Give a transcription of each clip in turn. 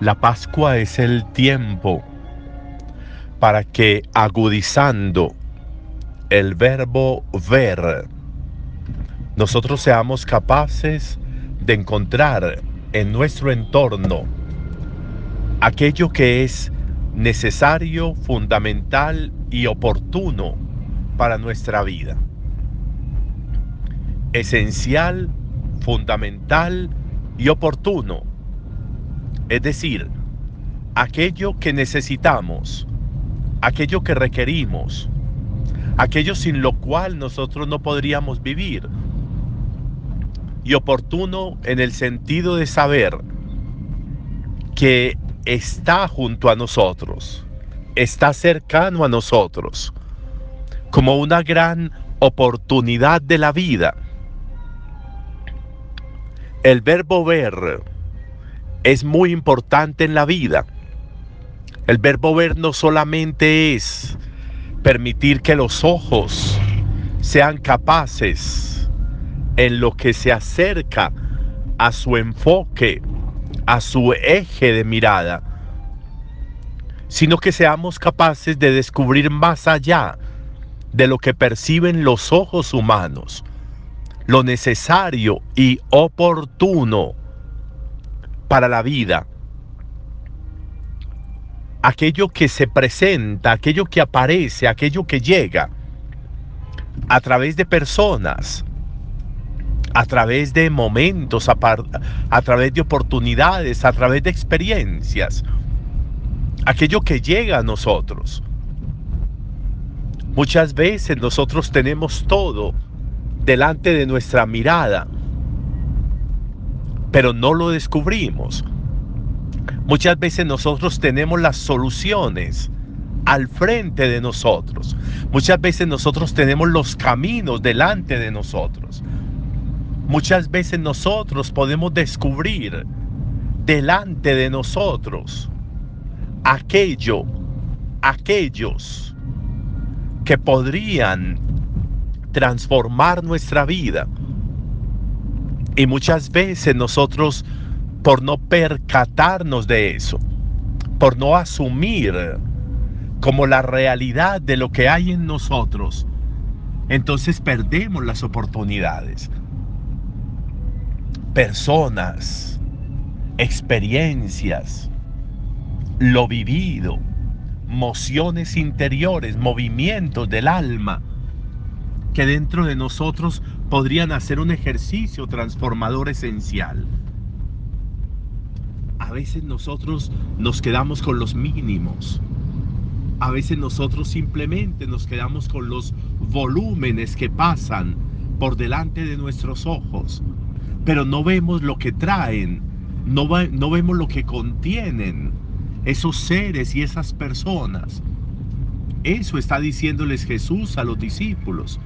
La Pascua es el tiempo para que agudizando el verbo ver, nosotros seamos capaces de encontrar en nuestro entorno aquello que es necesario, fundamental y oportuno para nuestra vida. Esencial, fundamental y oportuno. Es decir, aquello que necesitamos, aquello que requerimos, aquello sin lo cual nosotros no podríamos vivir. Y oportuno en el sentido de saber que está junto a nosotros, está cercano a nosotros, como una gran oportunidad de la vida. El verbo ver es muy importante en la vida. El verbo ver no solamente es permitir que los ojos sean capaces en lo que se acerca a su enfoque, a su eje de mirada, sino que seamos capaces de descubrir más allá de lo que perciben los ojos humanos, lo necesario y oportuno para la vida, aquello que se presenta, aquello que aparece, aquello que llega a través de personas, a través de momentos, a, través de oportunidades, a través de experiencias, aquello que llega a nosotros. Muchas veces nosotros tenemos todo delante de nuestra mirada, pero no lo descubrimos. Muchas veces nosotros tenemos las soluciones al frente de nosotros. Muchas veces nosotros tenemos los caminos delante de nosotros. Muchas veces nosotros podemos descubrir delante de nosotros aquello, aquellos que podrían transformar nuestra vida. Y muchas veces nosotros, por no percatarnos de eso, por no asumir como la realidad de lo que hay en nosotros, entonces perdemos las oportunidades. Personas, experiencias, lo vivido, mociones interiores, movimientos del alma, que dentro de nosotros podrían hacer un ejercicio transformador esencial. A veces nosotros nos quedamos con los mínimos. A veces nosotros simplemente nos quedamos con los volúmenes que pasan por delante de nuestros ojos, pero no vemos lo que traen, no, no vemos lo que contienen esos seres y esas personas. Eso está diciéndoles Jesús a los discípulos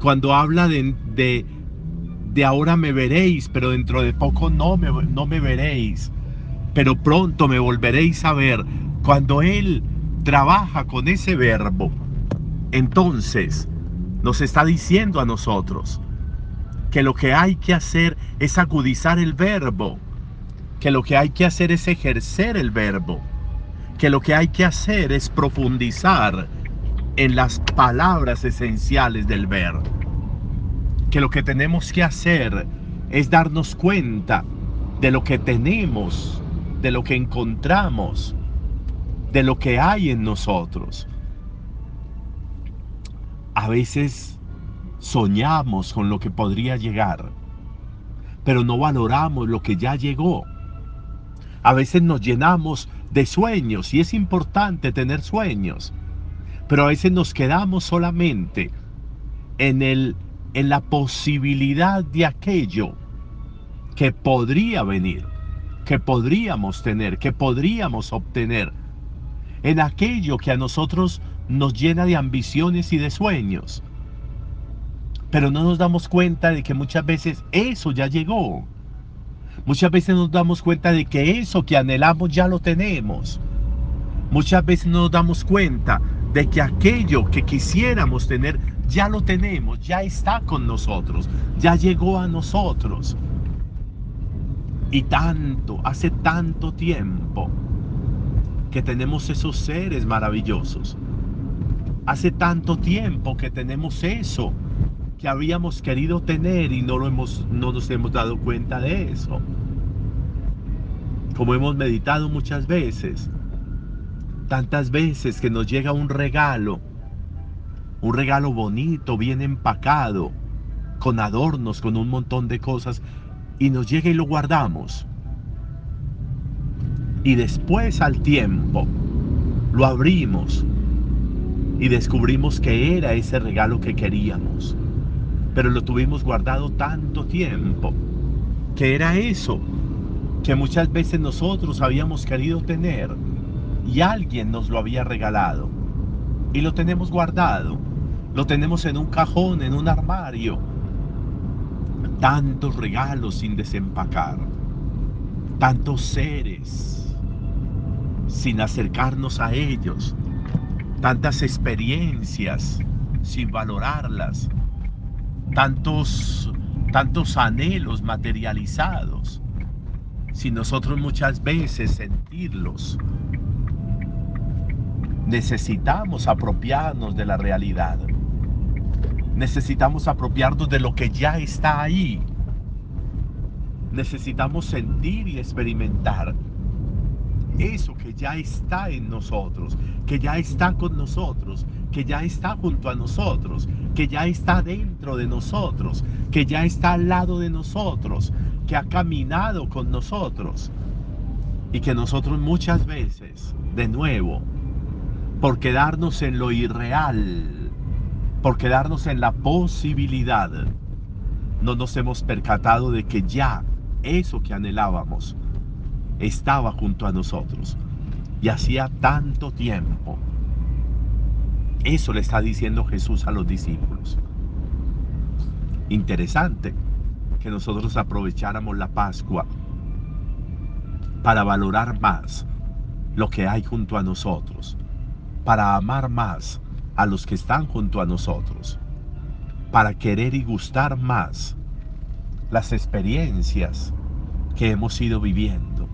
cuando habla de, de, ahora me veréis, pero dentro de poco no me, no me veréis, pero pronto me volveréis a ver. Cuando Él trabaja con ese verbo, entonces nos está diciendo a nosotros que lo que hay que hacer es agudizar el verbo, que lo que hay que hacer es ejercer el verbo, que lo que hay que hacer es profundizar en las palabras esenciales del ver. Que lo que tenemos que hacer es darnos cuenta de lo que tenemos, de lo que encontramos, de lo que hay en nosotros. A veces soñamos con lo que podría llegar, pero no valoramos lo que ya llegó. A veces nos llenamos de sueños y es importante tener sueños pero a veces nos quedamos solamente en, el, en la posibilidad de aquello que podría venir, que podríamos tener, que podríamos obtener, en aquello que a nosotros nos llena de ambiciones y de sueños. Pero no nos damos cuenta de que muchas veces eso ya llegó. Muchas veces nos damos cuenta de que eso que anhelamos ya lo tenemos. Muchas veces nos damos cuenta de que aquello que quisiéramos tener ya lo tenemos, ya está con nosotros, ya llegó a nosotros. Y tanto, hace tanto tiempo que tenemos esos seres maravillosos. Hace tanto tiempo que tenemos eso que habíamos querido tener y no, lo hemos, no nos hemos dado cuenta de eso. Como hemos meditado muchas veces, tantas veces que nos llega un regalo, un regalo bonito, bien empacado, con adornos, con un montón de cosas, y nos llega y lo guardamos. Y después al tiempo lo abrimos y descubrimos que era ese regalo que queríamos. Pero lo tuvimos guardado tanto tiempo que era eso que muchas veces nosotros habíamos querido tener y alguien nos lo había regalado. Y lo tenemos guardado, lo tenemos en un cajón, en un armario, tantos regalos sin desempacar, tantos seres sin acercarnos a ellos, tantas experiencias sin valorarlas, tantos tantos anhelos materializados, sin nosotros muchas veces sentirlos. Necesitamos apropiarnos de la realidad necesitamos apropiarnos de lo que ya está ahí. Necesitamos sentir y experimentar eso que ya está en nosotros, que ya está con nosotros, que ya está junto a nosotros, que ya está dentro de nosotros, que ya está al lado de nosotros, que ha caminado con nosotros y que nosotros muchas veces, de nuevo, por quedarnos en lo irreal, por quedarnos en la posibilidad, no nos hemos percatado de que ya eso que anhelábamos estaba junto a nosotros. Y hacía tanto tiempo. Eso le está diciendo Jesús a los discípulos. Interesante que nosotros aprovecháramos la Pascua para valorar más lo que hay junto a nosotros, para amar más a los que están junto a nosotros, para querer y gustar más las experiencias que hemos ido viviendo.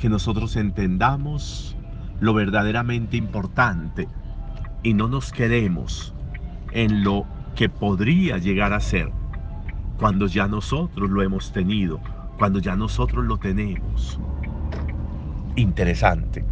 Que nosotros entendamos lo verdaderamente importante y no nos quedemos en lo que podría llegar a ser cuando ya nosotros lo hemos tenido, cuando ya nosotros lo tenemos. Interesante.